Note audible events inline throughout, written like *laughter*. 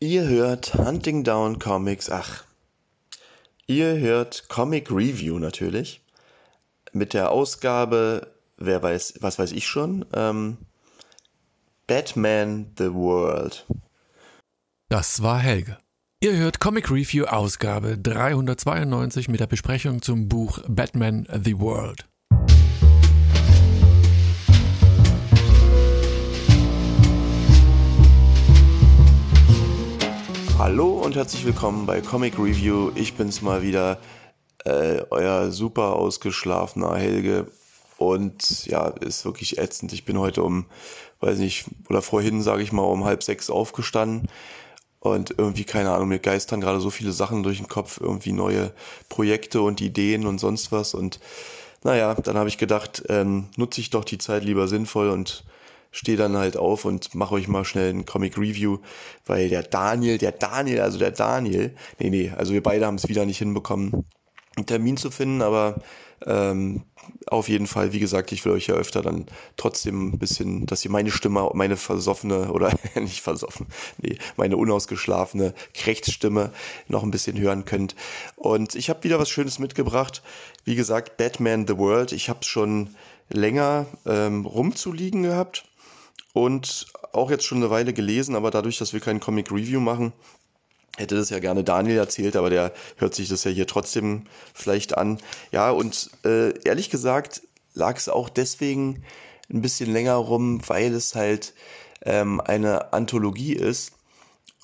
Ihr hört Hunting Down Comics, ach, ihr hört Comic Review natürlich, mit der Ausgabe, wer weiß, was weiß ich schon, ähm, Batman The World. Das war Helge. Ihr hört Comic Review Ausgabe 392 mit der Besprechung zum Buch Batman The World. Hallo und herzlich willkommen bei Comic Review. Ich bin's mal wieder, äh, euer super ausgeschlafener Helge. Und ja, ist wirklich ätzend. Ich bin heute um, weiß nicht, oder vorhin, sage ich mal, um halb sechs aufgestanden. Und irgendwie, keine Ahnung, mir geistern gerade so viele Sachen durch den Kopf, irgendwie neue Projekte und Ideen und sonst was. Und naja, dann habe ich gedacht, ähm, nutze ich doch die Zeit lieber sinnvoll und stehe dann halt auf und mache euch mal schnell ein Comic Review, weil der Daniel, der Daniel, also der Daniel, nee, nee, also wir beide haben es wieder nicht hinbekommen, einen Termin zu finden, aber ähm, auf jeden Fall, wie gesagt, ich will euch ja öfter dann trotzdem ein bisschen, dass ihr meine Stimme, meine versoffene oder *laughs* nicht versoffen, nee, meine unausgeschlafene Krechtsstimme noch ein bisschen hören könnt. Und ich habe wieder was Schönes mitgebracht. Wie gesagt, Batman The World. Ich habe es schon länger ähm, rumzuliegen gehabt und auch jetzt schon eine Weile gelesen, aber dadurch, dass wir keinen Comic Review machen, hätte das ja gerne Daniel erzählt, aber der hört sich das ja hier trotzdem vielleicht an. Ja, und äh, ehrlich gesagt lag es auch deswegen ein bisschen länger rum, weil es halt ähm, eine Anthologie ist.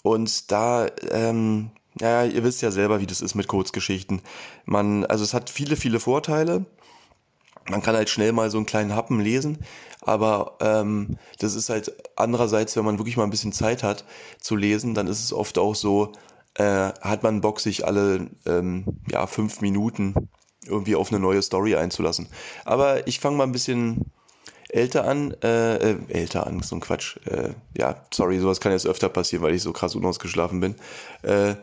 Und da, ähm, ja, ihr wisst ja selber, wie das ist mit Kurzgeschichten. Man, also es hat viele, viele Vorteile man kann halt schnell mal so einen kleinen Happen lesen, aber ähm, das ist halt andererseits, wenn man wirklich mal ein bisschen Zeit hat zu lesen, dann ist es oft auch so, äh, hat man Bock, sich alle ähm, ja, fünf Minuten irgendwie auf eine neue Story einzulassen. Aber ich fange mal ein bisschen älter an, äh, äh, älter an, so ein Quatsch. Äh, ja, sorry, sowas kann jetzt öfter passieren, weil ich so krass unausgeschlafen bin. Äh,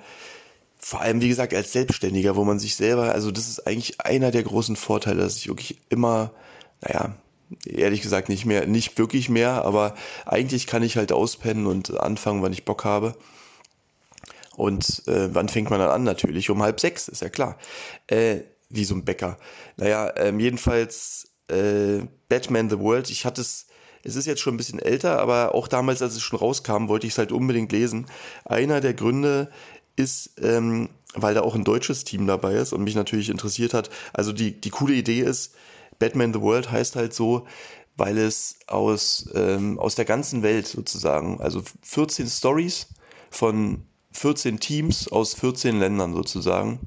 vor allem, wie gesagt, als Selbstständiger, wo man sich selber, also das ist eigentlich einer der großen Vorteile, dass ich wirklich immer, naja, ehrlich gesagt nicht mehr, nicht wirklich mehr, aber eigentlich kann ich halt auspennen und anfangen, wann ich Bock habe. Und äh, wann fängt man dann an? Natürlich um halb sechs, ist ja klar. Äh, wie so ein Bäcker. Naja, ähm, jedenfalls äh, Batman the World, ich hatte es, es ist jetzt schon ein bisschen älter, aber auch damals, als es schon rauskam, wollte ich es halt unbedingt lesen. Einer der Gründe ist, ähm, weil da auch ein deutsches Team dabei ist und mich natürlich interessiert hat. Also die, die coole Idee ist, Batman the World heißt halt so, weil es aus, ähm, aus der ganzen Welt sozusagen, also 14 Stories von 14 Teams aus 14 Ländern sozusagen.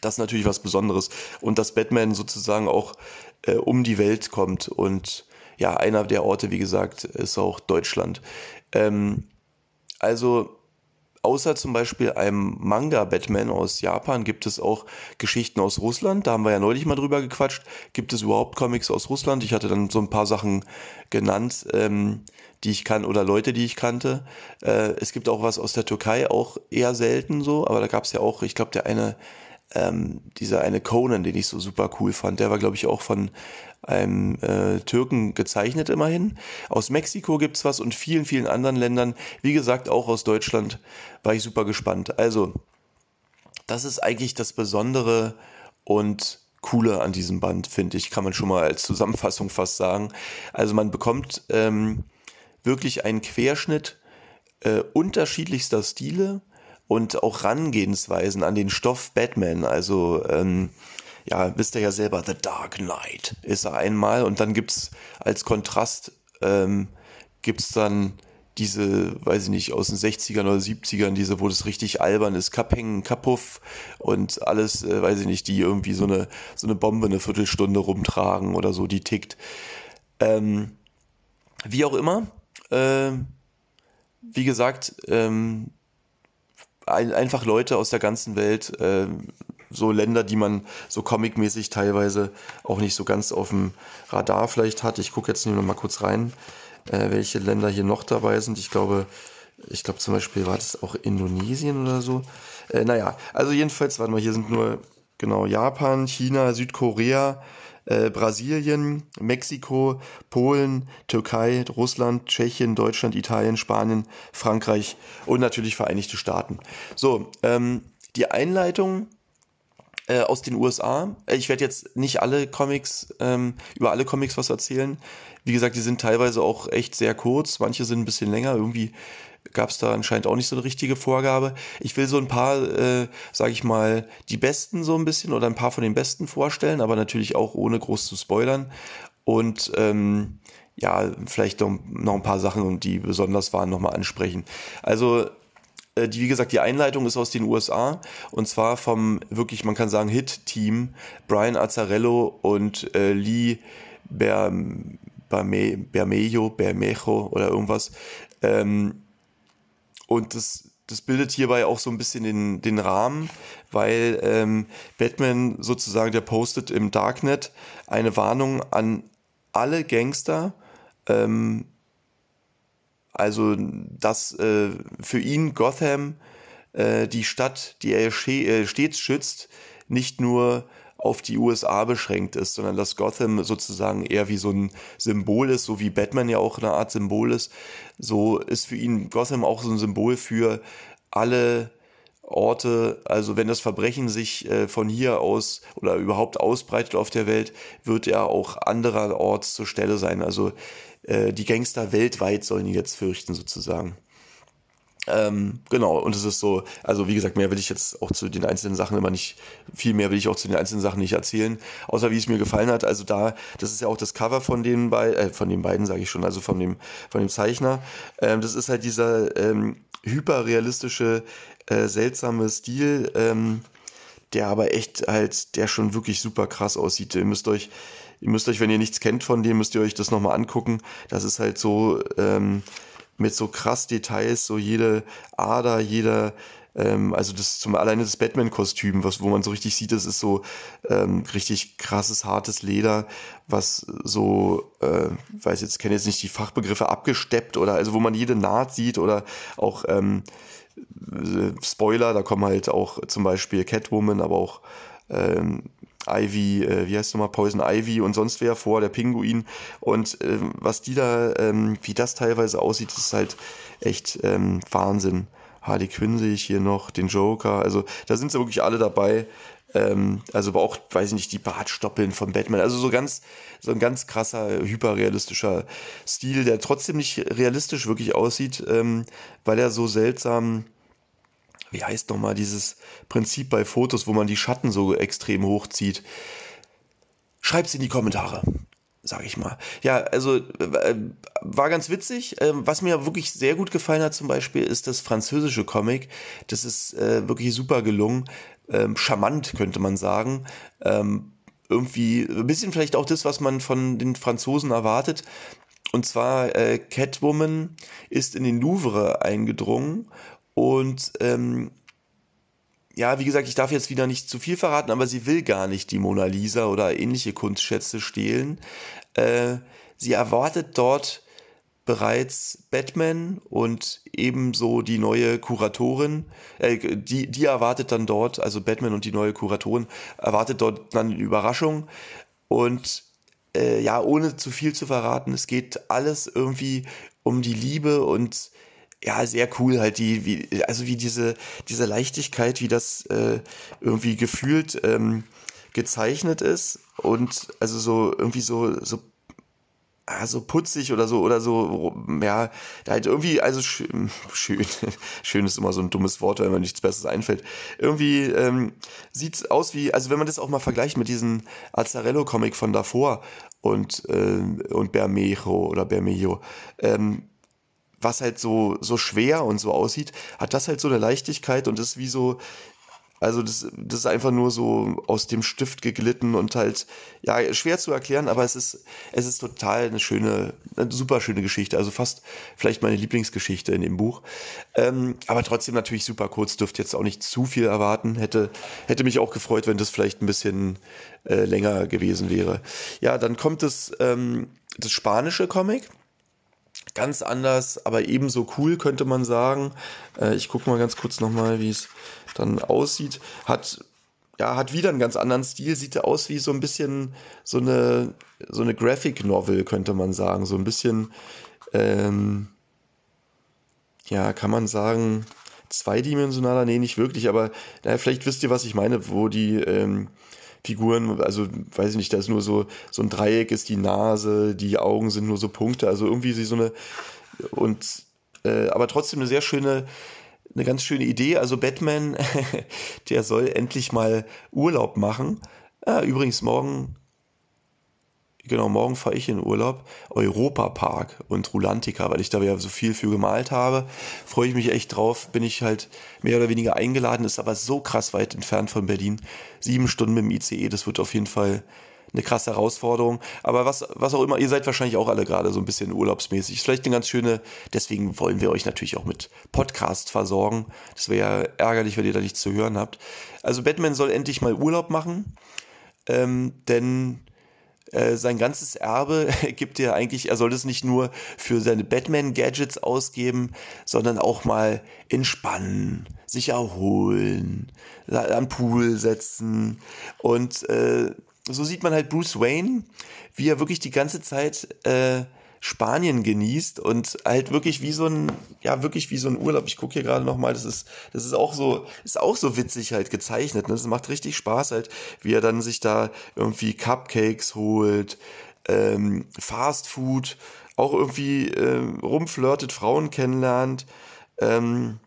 Das ist natürlich was Besonderes. Und dass Batman sozusagen auch äh, um die Welt kommt. Und ja, einer der Orte, wie gesagt, ist auch Deutschland. Ähm, also außer zum Beispiel einem Manga-Batman aus Japan gibt es auch Geschichten aus Russland. Da haben wir ja neulich mal drüber gequatscht. Gibt es überhaupt Comics aus Russland? Ich hatte dann so ein paar Sachen genannt, ähm, die ich kann oder Leute, die ich kannte. Äh, es gibt auch was aus der Türkei, auch eher selten so, aber da gab es ja auch, ich glaube, der eine ähm, dieser eine Conan, den ich so super cool fand, der war, glaube ich, auch von einem äh, Türken gezeichnet immerhin. Aus Mexiko gibt's was und vielen, vielen anderen Ländern. Wie gesagt, auch aus Deutschland war ich super gespannt. Also, das ist eigentlich das Besondere und Coole an diesem Band, finde ich, kann man schon mal als Zusammenfassung fast sagen. Also man bekommt ähm, wirklich einen Querschnitt äh, unterschiedlichster Stile und auch Rangehensweisen an den Stoff Batman. Also ähm, ja, wisst ihr ja selber, The Dark Knight ist er einmal und dann gibt's als Kontrast ähm, gibt's dann diese, weiß ich nicht, aus den 60ern oder 70ern, diese, wo das richtig albern ist, Kappengen, Kapuff und alles, äh, weiß ich nicht, die irgendwie so eine, so eine Bombe eine Viertelstunde rumtragen oder so, die tickt. Ähm, wie auch immer, äh, wie gesagt, ähm, ein, einfach Leute aus der ganzen Welt, äh, so Länder, die man so comicmäßig teilweise auch nicht so ganz auf dem Radar vielleicht hat. Ich gucke jetzt nur noch mal kurz rein, äh, welche Länder hier noch dabei sind. Ich glaube, ich glaube zum Beispiel war das auch Indonesien oder so. Äh, naja, also jedenfalls, warte mal, hier sind nur genau, Japan, China, Südkorea, äh, Brasilien, Mexiko, Polen, Türkei, Russland, Tschechien, Deutschland, Italien, Spanien, Frankreich und natürlich Vereinigte Staaten. So, ähm, die Einleitung äh, aus den USA. Äh, ich werde jetzt nicht alle Comics, ähm, über alle Comics was erzählen. Wie gesagt, die sind teilweise auch echt sehr kurz, manche sind ein bisschen länger. Irgendwie gab es da anscheinend auch nicht so eine richtige Vorgabe. Ich will so ein paar, äh, sage ich mal, die besten so ein bisschen oder ein paar von den besten vorstellen, aber natürlich auch ohne groß zu spoilern. Und ähm, ja, vielleicht noch, noch ein paar Sachen, die besonders waren, nochmal ansprechen. Also äh, die, wie gesagt, die Einleitung ist aus den USA und zwar vom wirklich, man kann sagen, Hit-Team Brian Azzarello und äh, Lee Berme, Bermejo, Bermejo oder irgendwas. Ähm, und das, das bildet hierbei auch so ein bisschen den, den Rahmen, weil ähm, Batman sozusagen, der postet im Darknet eine Warnung an alle Gangster, ähm, also, dass äh, für ihn Gotham äh, die Stadt, die er äh, stets schützt, nicht nur auf die USA beschränkt ist, sondern dass Gotham sozusagen eher wie so ein Symbol ist, so wie Batman ja auch eine Art Symbol ist. So ist für ihn Gotham auch so ein Symbol für alle Orte, also wenn das Verbrechen sich äh, von hier aus oder überhaupt ausbreitet auf der Welt, wird er auch andererorts zur Stelle sein. Also äh, die Gangster weltweit sollen ihn jetzt fürchten, sozusagen. Ähm, genau, und es ist so, also wie gesagt, mehr will ich jetzt auch zu den einzelnen Sachen immer nicht, viel mehr will ich auch zu den einzelnen Sachen nicht erzählen, außer wie es mir gefallen hat. Also da, das ist ja auch das Cover von den beiden, äh, von den beiden sage ich schon, also von dem, von dem Zeichner. Ähm, das ist halt dieser ähm, hyperrealistische, äh, seltsame Stil, ähm, der aber echt halt, der schon wirklich super krass aussieht. Ihr müsst euch, Ihr müsst euch, wenn ihr nichts kennt von dem, müsst ihr euch das nochmal angucken. Das ist halt so ähm, mit so krass Details, so jede Ader, jeder, ähm, also das zum alleine das Batman-Kostüm, was wo man so richtig sieht, das ist so ähm, richtig krasses, hartes Leder, was so, äh, weiß jetzt, kenne jetzt nicht die Fachbegriffe abgesteppt oder also wo man jede Naht sieht oder auch ähm, Spoiler, da kommen halt auch zum Beispiel Catwoman, aber auch ähm, Ivy, äh, wie heißt nochmal, Poison Ivy und sonst wer vor, der Pinguin. Und äh, was die da, ähm, wie das teilweise aussieht, ist halt echt ähm, Wahnsinn. Harley Quinn sehe ich hier noch, den Joker, also da sind sie wirklich alle dabei. Ähm, also aber auch, weiß ich nicht, die Bartstoppeln von Batman. Also so ganz, so ein ganz krasser, hyperrealistischer Stil, der trotzdem nicht realistisch wirklich aussieht, ähm, weil er so seltsam wie heißt nochmal dieses Prinzip bei Fotos, wo man die Schatten so extrem hochzieht? Schreibt's in die Kommentare, sage ich mal. Ja, also äh, war ganz witzig. Ähm, was mir wirklich sehr gut gefallen hat zum Beispiel, ist das französische Comic. Das ist äh, wirklich super gelungen. Ähm, charmant, könnte man sagen. Ähm, irgendwie ein bisschen vielleicht auch das, was man von den Franzosen erwartet. Und zwar äh, Catwoman ist in den Louvre eingedrungen und ähm, ja, wie gesagt, ich darf jetzt wieder nicht zu viel verraten, aber sie will gar nicht die Mona Lisa oder ähnliche Kunstschätze stehlen. Äh, sie erwartet dort bereits Batman und ebenso die neue Kuratorin, äh, die, die erwartet dann dort, also Batman und die neue Kuratorin, erwartet dort dann eine Überraschung und äh, ja, ohne zu viel zu verraten, es geht alles irgendwie um die Liebe und ja, sehr cool halt die, wie, also wie diese, diese Leichtigkeit, wie das äh, irgendwie gefühlt ähm, gezeichnet ist und also so irgendwie so, so ah, so putzig oder so oder so ja halt irgendwie also schön *laughs* schön schön ist immer so ein dummes Wort wenn man nichts besseres einfällt. Irgendwie ähm, sieht aus wie also wenn man das auch mal vergleicht mit diesem Azzarello Comic von davor und äh, und Bermejo oder Bermejo ähm, was halt so, so schwer und so aussieht, hat das halt so eine Leichtigkeit und ist wie so, also das, das ist einfach nur so aus dem Stift geglitten und halt, ja, schwer zu erklären, aber es ist, es ist total eine schöne, eine super schöne Geschichte. Also fast vielleicht meine Lieblingsgeschichte in dem Buch. Ähm, aber trotzdem natürlich super kurz, dürfte jetzt auch nicht zu viel erwarten. Hätte, hätte mich auch gefreut, wenn das vielleicht ein bisschen äh, länger gewesen wäre. Ja, dann kommt das, ähm, das spanische Comic ganz anders, aber ebenso cool, könnte man sagen. Äh, ich gucke mal ganz kurz nochmal, wie es dann aussieht. Hat ja, hat wieder einen ganz anderen Stil, sieht aus wie so ein bisschen so eine, so eine Graphic Novel, könnte man sagen. So ein bisschen, ähm, ja, kann man sagen, zweidimensionaler, nee, nicht wirklich, aber naja, vielleicht wisst ihr, was ich meine, wo die ähm, Figuren, also weiß ich nicht, da ist nur so, so ein Dreieck ist die Nase, die Augen sind nur so Punkte, also irgendwie so eine und äh, aber trotzdem eine sehr schöne eine ganz schöne Idee. Also Batman, *laughs* der soll endlich mal Urlaub machen. Ah, übrigens morgen, genau, morgen fahre ich in Urlaub. Europapark und Rulantica, weil ich da ja so viel für gemalt habe. Freue ich mich echt drauf. Bin ich halt mehr oder weniger eingeladen, ist aber so krass weit entfernt von Berlin. Sieben Stunden mit dem ICE, das wird auf jeden Fall eine krasse Herausforderung. Aber was, was auch immer, ihr seid wahrscheinlich auch alle gerade so ein bisschen urlaubsmäßig. Ist vielleicht eine ganz schöne, deswegen wollen wir euch natürlich auch mit Podcast versorgen. Das wäre ja ärgerlich, wenn ihr da nichts zu hören habt. Also Batman soll endlich mal Urlaub machen, ähm, denn äh, sein ganzes Erbe *laughs* gibt er eigentlich, er soll es nicht nur für seine Batman-Gadgets ausgeben, sondern auch mal entspannen, sich erholen, am Pool setzen. Und äh, so sieht man halt Bruce Wayne, wie er wirklich die ganze Zeit äh, Spanien genießt und halt wirklich wie so ein, ja, wirklich wie so ein Urlaub. Ich gucke hier gerade nochmal, das ist, das ist auch so, ist auch so witzig halt gezeichnet. Ne? Das macht richtig Spaß halt, wie er dann sich da irgendwie Cupcakes holt, ähm, Fast Food, auch irgendwie äh, rumflirtet, Frauen kennenlernt. Ähm,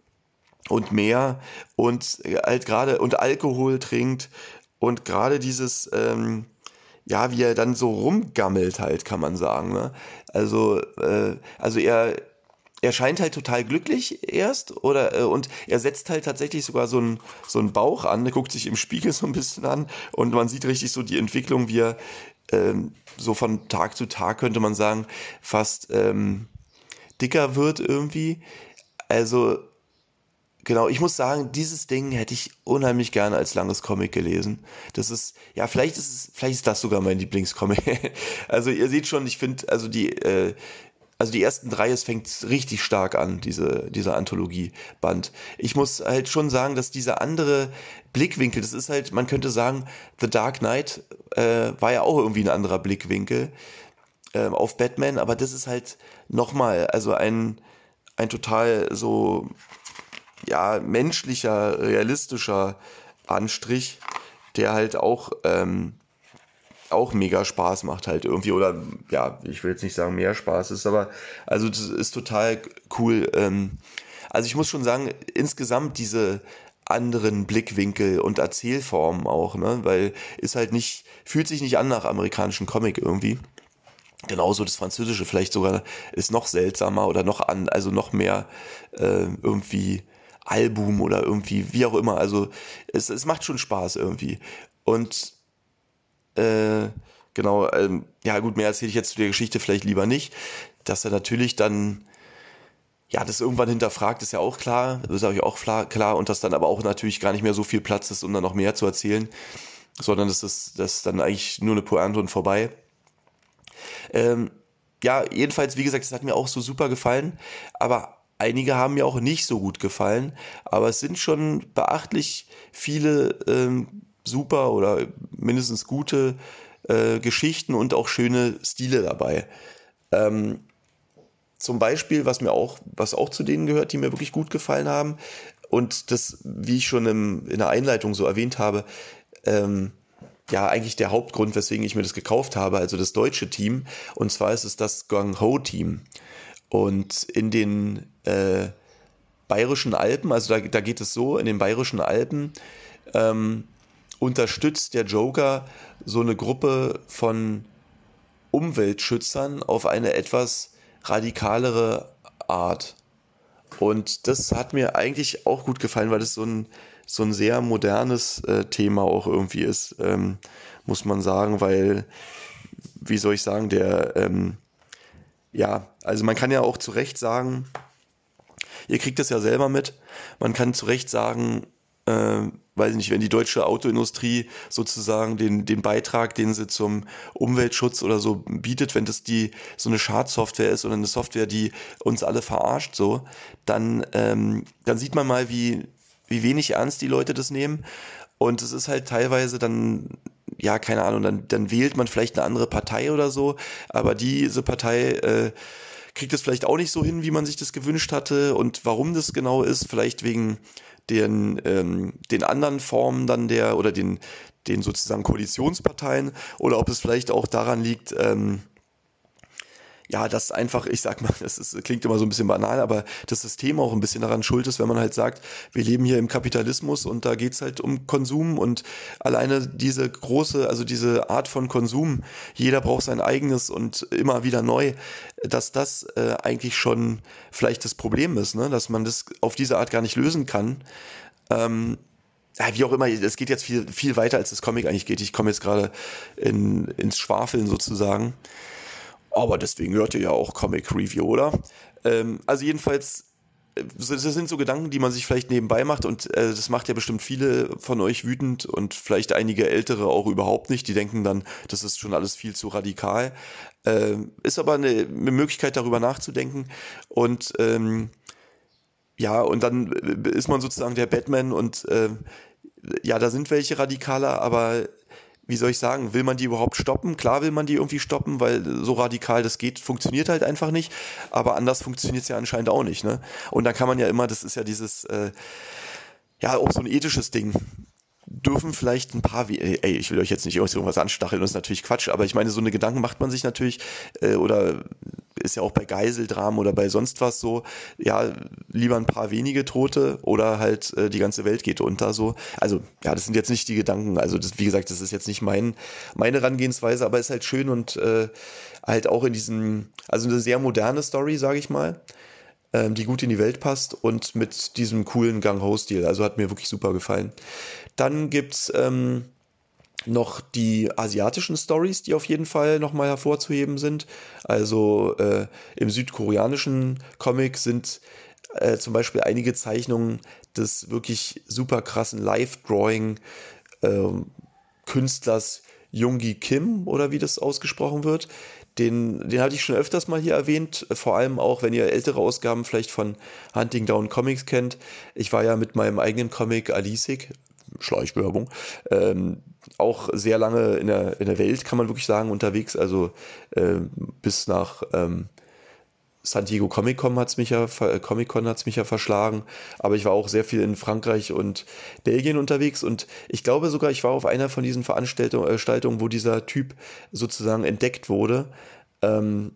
und mehr und halt gerade und Alkohol trinkt und gerade dieses, ähm, ja, wie er dann so rumgammelt halt, kann man sagen. Ne? Also, äh, also er, er scheint halt total glücklich erst oder äh, und er setzt halt tatsächlich sogar so einen so einen Bauch an, er guckt sich im Spiegel so ein bisschen an und man sieht richtig so die Entwicklung, wie er ähm, so von Tag zu Tag könnte man sagen fast ähm, dicker wird irgendwie. Also Genau, ich muss sagen, dieses Ding hätte ich unheimlich gerne als langes Comic gelesen. Das ist, ja, vielleicht ist es, vielleicht ist das sogar mein Lieblingscomic. *laughs* also ihr seht schon, ich finde, also die, äh, also die ersten drei, es fängt richtig stark an, diese, dieser Anthologie-Band. Ich muss halt schon sagen, dass dieser andere Blickwinkel, das ist halt, man könnte sagen, The Dark Knight äh, war ja auch irgendwie ein anderer Blickwinkel äh, auf Batman, aber das ist halt nochmal, also ein, ein total so ja, menschlicher, realistischer Anstrich, der halt auch, ähm, auch mega Spaß macht halt irgendwie oder ja, ich will jetzt nicht sagen mehr Spaß ist, aber also das ist total cool. Ähm, also ich muss schon sagen, insgesamt diese anderen Blickwinkel und Erzählformen auch, ne, weil ist halt nicht, fühlt sich nicht an nach amerikanischen Comic irgendwie. Genauso das Französische vielleicht sogar ist noch seltsamer oder noch an, also noch mehr äh, irgendwie Album oder irgendwie, wie auch immer. Also es, es macht schon Spaß irgendwie. Und äh, genau, ähm, ja gut, mehr erzähle ich jetzt zu der Geschichte vielleicht lieber nicht. Dass er natürlich dann, ja, das irgendwann hinterfragt, ist ja auch klar, das ist auch auch klar, und dass dann aber auch natürlich gar nicht mehr so viel Platz ist, um dann noch mehr zu erzählen, sondern das ist, das ist dann eigentlich nur eine Pointe und vorbei. Ähm, ja, jedenfalls, wie gesagt, es hat mir auch so super gefallen, aber Einige haben mir auch nicht so gut gefallen, aber es sind schon beachtlich viele ähm, super oder mindestens gute äh, Geschichten und auch schöne Stile dabei. Ähm, zum Beispiel, was mir auch, was auch zu denen gehört, die mir wirklich gut gefallen haben, und das, wie ich schon im, in der Einleitung so erwähnt habe, ähm, ja, eigentlich der Hauptgrund, weswegen ich mir das gekauft habe, also das deutsche Team. Und zwar ist es das Gang Ho Team. Und in den äh, bayerischen Alpen, also da, da geht es so, in den bayerischen Alpen ähm, unterstützt der Joker so eine Gruppe von Umweltschützern auf eine etwas radikalere Art. Und das hat mir eigentlich auch gut gefallen, weil es so ein, so ein sehr modernes äh, Thema auch irgendwie ist, ähm, muss man sagen, weil, wie soll ich sagen, der, ähm, ja, also man kann ja auch zu Recht sagen, ihr kriegt das ja selber mit, man kann zu Recht sagen, äh, weiß nicht, wenn die deutsche Autoindustrie sozusagen den, den Beitrag, den sie zum Umweltschutz oder so bietet, wenn das die so eine Schadsoftware ist oder eine Software, die uns alle verarscht, so, dann, ähm, dann sieht man mal, wie, wie wenig ernst die Leute das nehmen. Und es ist halt teilweise dann, ja, keine Ahnung, dann, dann wählt man vielleicht eine andere Partei oder so, aber diese Partei äh, kriegt es vielleicht auch nicht so hin, wie man sich das gewünscht hatte. Und warum das genau ist, vielleicht wegen den, ähm, den anderen Formen dann der oder den, den sozusagen Koalitionsparteien oder ob es vielleicht auch daran liegt, ähm, ja, das einfach, ich sag mal, *laughs* das ist, klingt immer so ein bisschen banal, aber das System auch ein bisschen daran schuld ist, wenn man halt sagt, wir leben hier im Kapitalismus und da geht's halt um Konsum und alleine diese große, also diese Art von Konsum, jeder braucht sein eigenes und immer wieder neu, dass das äh, eigentlich schon vielleicht das Problem ist, ne? dass man das auf diese Art gar nicht lösen kann. Ähm, wie auch immer, es geht jetzt viel, viel weiter, als das Comic eigentlich geht. Ich komme jetzt gerade in, ins Schwafeln sozusagen. Aber deswegen hört ihr ja auch Comic Review, oder? Ähm, also jedenfalls, äh, das sind so Gedanken, die man sich vielleicht nebenbei macht und äh, das macht ja bestimmt viele von euch wütend und vielleicht einige Ältere auch überhaupt nicht. Die denken dann, das ist schon alles viel zu radikal. Ähm, ist aber eine, eine, Möglichkeit, darüber nachzudenken und ähm, ja, und dann äh, ist man sozusagen der Batman und äh, ja, da sind welche radikaler, aber wie soll ich sagen, will man die überhaupt stoppen? Klar will man die irgendwie stoppen, weil so radikal das geht, funktioniert halt einfach nicht. Aber anders funktioniert es ja anscheinend auch nicht. Ne? Und da kann man ja immer, das ist ja dieses, äh, ja, auch so ein ethisches Ding dürfen vielleicht ein paar, ey, ich will euch jetzt nicht irgendwas anstacheln, das ist natürlich Quatsch, aber ich meine, so eine Gedanken macht man sich natürlich, äh, oder ist ja auch bei Geiseldramen oder bei sonst was so, ja, lieber ein paar wenige Tote oder halt äh, die ganze Welt geht unter so. Also, ja, das sind jetzt nicht die Gedanken, also das, wie gesagt, das ist jetzt nicht mein, meine Herangehensweise, aber ist halt schön und äh, halt auch in diesem, also eine sehr moderne Story, sage ich mal ähm, die gut in die Welt passt und mit diesem coolen Gang-Ho-Stil. Also hat mir wirklich super gefallen. Dann gibt's ähm, noch die asiatischen Stories, die auf jeden Fall nochmal hervorzuheben sind. Also äh, im südkoreanischen Comic sind äh, zum Beispiel einige Zeichnungen des wirklich super krassen Live-Drawing äh, Künstlers Jungi Kim oder wie das ausgesprochen wird. Den, den hatte ich schon öfters mal hier erwähnt, vor allem auch, wenn ihr ältere Ausgaben vielleicht von Hunting Down Comics kennt. Ich war ja mit meinem eigenen Comic Alisik, Schleichwerbung, ähm, auch sehr lange in der, in der Welt, kann man wirklich sagen, unterwegs. Also äh, bis nach ähm, San Diego Comic Con hat es mich ja, äh, mich ja verschlagen. Aber ich war auch sehr viel in Frankreich und Belgien unterwegs. Und ich glaube sogar, ich war auf einer von diesen Veranstaltungen, wo dieser Typ sozusagen entdeckt wurde. Ähm,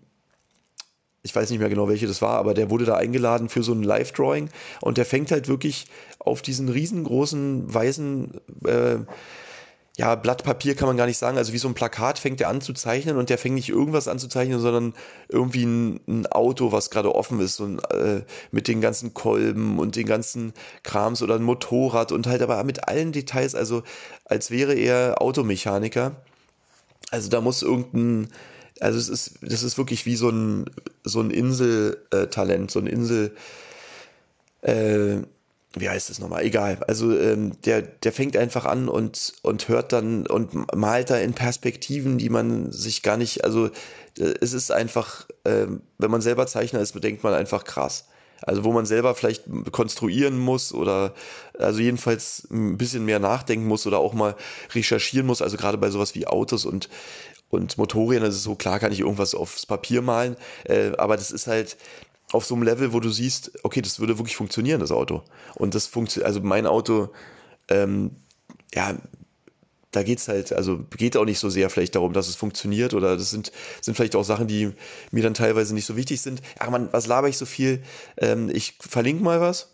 ich weiß nicht mehr genau, welche das war, aber der wurde da eingeladen für so ein Live-Drawing und der fängt halt wirklich auf diesen riesengroßen weißen äh, ja, Blatt Papier kann man gar nicht sagen, also wie so ein Plakat fängt er an zu zeichnen und der fängt nicht irgendwas an zu zeichnen, sondern irgendwie ein, ein Auto, was gerade offen ist und äh, mit den ganzen Kolben und den ganzen Krams oder ein Motorrad und halt aber mit allen Details, also als wäre er Automechaniker. Also da muss irgendein also es ist, das ist wirklich wie so ein, so ein Inseltalent, so ein Insel, äh, wie heißt es nochmal? Egal. Also ähm, der, der fängt einfach an und, und hört dann und malt da in Perspektiven, die man sich gar nicht, also äh, es ist einfach, äh, wenn man selber Zeichner ist, bedenkt man einfach krass. Also wo man selber vielleicht konstruieren muss oder also jedenfalls ein bisschen mehr nachdenken muss oder auch mal recherchieren muss. Also gerade bei sowas wie Autos und und Motorrädern ist es so, klar kann ich irgendwas aufs Papier malen, äh, aber das ist halt auf so einem Level, wo du siehst, okay, das würde wirklich funktionieren, das Auto. Und das funktioniert, also mein Auto, ähm, ja, da geht's halt, also geht auch nicht so sehr vielleicht darum, dass es funktioniert oder das sind, sind vielleicht auch Sachen, die mir dann teilweise nicht so wichtig sind. Ach man, was laber ich so viel? Ähm, ich verlinke mal was.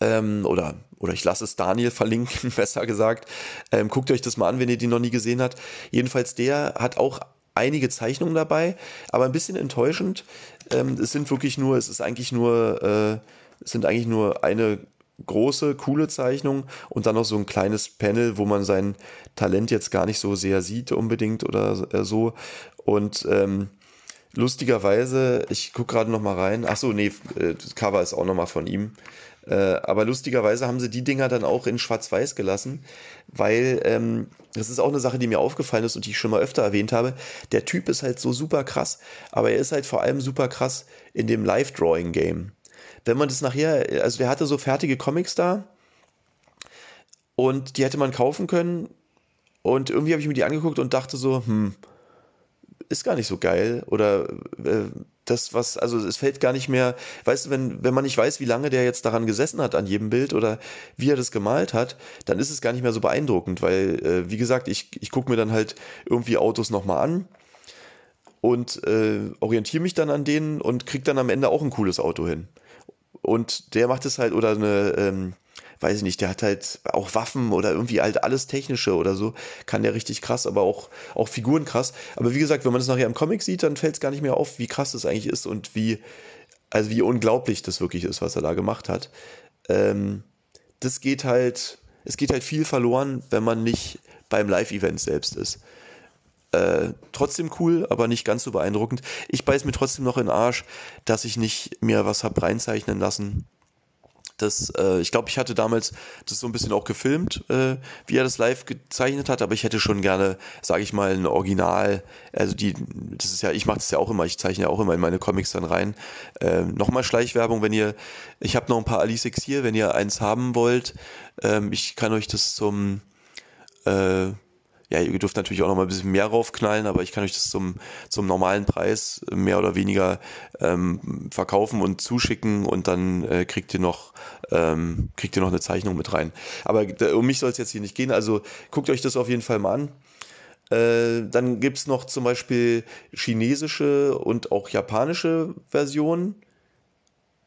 Ähm, oder oder ich lasse es Daniel verlinken, *laughs* besser gesagt. Ähm, guckt euch das mal an, wenn ihr die noch nie gesehen habt. Jedenfalls der hat auch einige Zeichnungen dabei, aber ein bisschen enttäuschend. Ähm, es sind wirklich nur, es ist eigentlich nur, äh, es sind eigentlich nur eine große, coole Zeichnung und dann noch so ein kleines Panel, wo man sein Talent jetzt gar nicht so sehr sieht unbedingt oder äh, so. Und ähm, lustigerweise, ich gucke gerade noch mal rein. Ach so, nee, äh, das Cover ist auch noch mal von ihm. Äh, aber lustigerweise haben sie die Dinger dann auch in Schwarz-Weiß gelassen, weil ähm, das ist auch eine Sache, die mir aufgefallen ist und die ich schon mal öfter erwähnt habe. Der Typ ist halt so super krass, aber er ist halt vor allem super krass in dem Live-Drawing-Game. Wenn man das nachher, also der hatte so fertige Comics da, und die hätte man kaufen können. Und irgendwie habe ich mir die angeguckt und dachte so, hm, ist gar nicht so geil. Oder äh, das, was, also es fällt gar nicht mehr, weißt du, wenn, wenn man nicht weiß, wie lange der jetzt daran gesessen hat an jedem Bild oder wie er das gemalt hat, dann ist es gar nicht mehr so beeindruckend, weil, äh, wie gesagt, ich, ich gucke mir dann halt irgendwie Autos nochmal an und äh, orientiere mich dann an denen und kriege dann am Ende auch ein cooles Auto hin. Und der macht es halt, oder eine, ähm, weiß ich nicht, der hat halt auch Waffen oder irgendwie halt alles Technische oder so, kann der richtig krass, aber auch, auch Figuren krass. Aber wie gesagt, wenn man das nachher im Comic sieht, dann fällt es gar nicht mehr auf, wie krass das eigentlich ist und wie, also wie unglaublich das wirklich ist, was er da gemacht hat. Ähm, das geht halt, es geht halt viel verloren, wenn man nicht beim Live-Event selbst ist. Äh, trotzdem cool, aber nicht ganz so beeindruckend. Ich beiß mir trotzdem noch in den Arsch, dass ich nicht mir was hab reinzeichnen lassen das, äh, ich glaube, ich hatte damals das so ein bisschen auch gefilmt, äh, wie er das live gezeichnet hat, aber ich hätte schon gerne, sage ich mal, ein Original, also die, das ist ja, ich mache das ja auch immer, ich zeichne ja auch immer in meine Comics dann rein. Äh, Nochmal Schleichwerbung, wenn ihr, ich habe noch ein paar Alicex hier, wenn ihr eins haben wollt, ähm, ich kann euch das zum äh, ja, ihr dürft natürlich auch noch mal ein bisschen mehr raufknallen, aber ich kann euch das zum, zum normalen Preis mehr oder weniger ähm, verkaufen und zuschicken und dann äh, kriegt ihr noch ähm, kriegt ihr noch eine Zeichnung mit rein. Aber um mich soll es jetzt hier nicht gehen, also guckt euch das auf jeden Fall mal an. Äh, dann gibt's noch zum Beispiel chinesische und auch japanische Versionen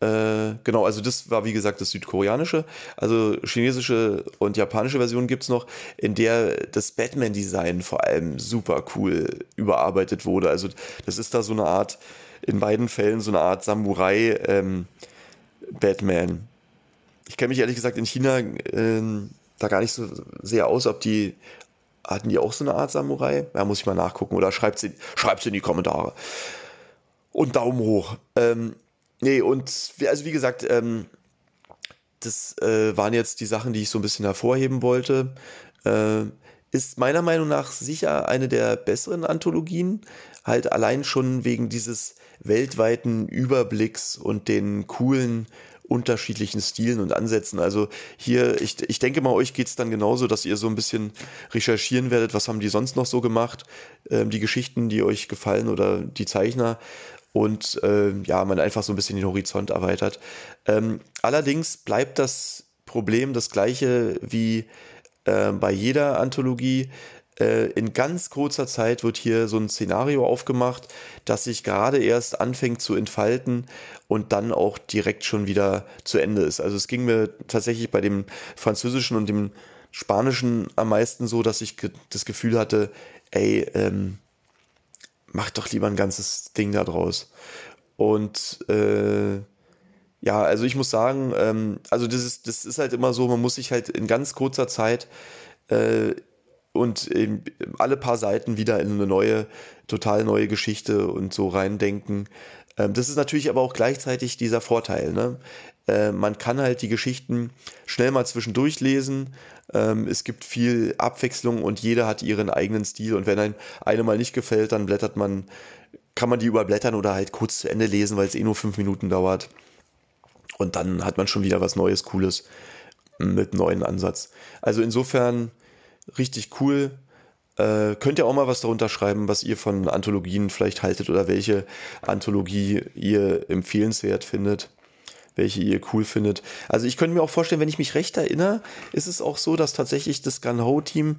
äh, genau, also das war wie gesagt das südkoreanische. Also chinesische und japanische Version gibt es noch, in der das Batman-Design vor allem super cool überarbeitet wurde. Also das ist da so eine Art, in beiden Fällen so eine Art Samurai-Batman. Ähm, ich kenne mich ehrlich gesagt in China ähm, da gar nicht so sehr aus, ob die hatten die auch so eine Art Samurai? Ja, muss ich mal nachgucken oder schreibt sie, schreibt in die Kommentare. Und Daumen hoch. Ähm, Nee, und also wie gesagt, ähm, das äh, waren jetzt die Sachen, die ich so ein bisschen hervorheben wollte. Äh, ist meiner Meinung nach sicher eine der besseren Anthologien. Halt allein schon wegen dieses weltweiten Überblicks und den coolen unterschiedlichen Stilen und Ansätzen. Also hier, ich, ich denke mal, euch geht es dann genauso, dass ihr so ein bisschen recherchieren werdet, was haben die sonst noch so gemacht, ähm, die Geschichten, die euch gefallen oder die Zeichner und äh, ja, man einfach so ein bisschen den Horizont erweitert. Ähm, allerdings bleibt das Problem das gleiche wie äh, bei jeder Anthologie. Äh, in ganz kurzer Zeit wird hier so ein Szenario aufgemacht, das sich gerade erst anfängt zu entfalten und dann auch direkt schon wieder zu Ende ist. Also es ging mir tatsächlich bei dem französischen und dem spanischen am meisten so, dass ich das Gefühl hatte, ey, ähm, macht doch lieber ein ganzes Ding da draus. Und äh, ja, also ich muss sagen, ähm, also das ist, das ist halt immer so, man muss sich halt in ganz kurzer Zeit äh, und alle paar Seiten wieder in eine neue, total neue Geschichte und so reindenken. Ähm, das ist natürlich aber auch gleichzeitig dieser Vorteil. Ne? Äh, man kann halt die Geschichten schnell mal zwischendurch lesen. Ähm, es gibt viel Abwechslung und jeder hat ihren eigenen Stil. Und wenn einem eine mal nicht gefällt, dann blättert man, kann man die überblättern oder halt kurz zu Ende lesen, weil es eh nur fünf Minuten dauert. Und dann hat man schon wieder was Neues, Cooles mit neuen Ansatz. Also insofern richtig cool. Äh, könnt ihr auch mal was darunter schreiben, was ihr von Anthologien vielleicht haltet oder welche Anthologie ihr empfehlenswert findet welche ihr cool findet. Also ich könnte mir auch vorstellen, wenn ich mich recht erinnere, ist es auch so, dass tatsächlich das Gun Ho Team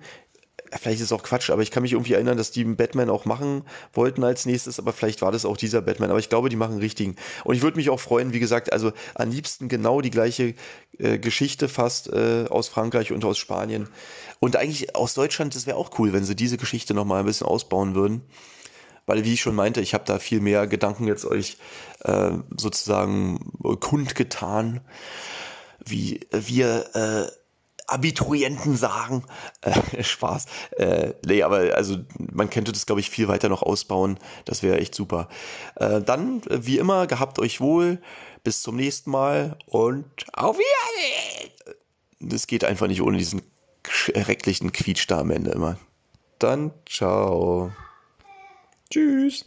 vielleicht ist es auch Quatsch, aber ich kann mich irgendwie erinnern, dass die Batman auch machen wollten als nächstes, aber vielleicht war das auch dieser Batman. Aber ich glaube, die machen richtigen. Und ich würde mich auch freuen, wie gesagt, also am liebsten genau die gleiche äh, Geschichte fast äh, aus Frankreich und aus Spanien. Und eigentlich aus Deutschland, das wäre auch cool, wenn sie diese Geschichte nochmal ein bisschen ausbauen würden weil wie ich schon meinte, ich habe da viel mehr Gedanken jetzt euch äh, sozusagen kundgetan, wie wir äh, Abiturienten sagen. *laughs* Äh, Spaß. Äh, nee, aber also man könnte das, glaube ich, viel weiter noch ausbauen. Das wäre echt super. Äh, dann, wie immer, gehabt euch wohl. Bis zum nächsten Mal und auf Wiedersehen! Das geht einfach nicht ohne diesen schrecklichen Quietsch da am Ende immer. Dann ciao. Tschüss.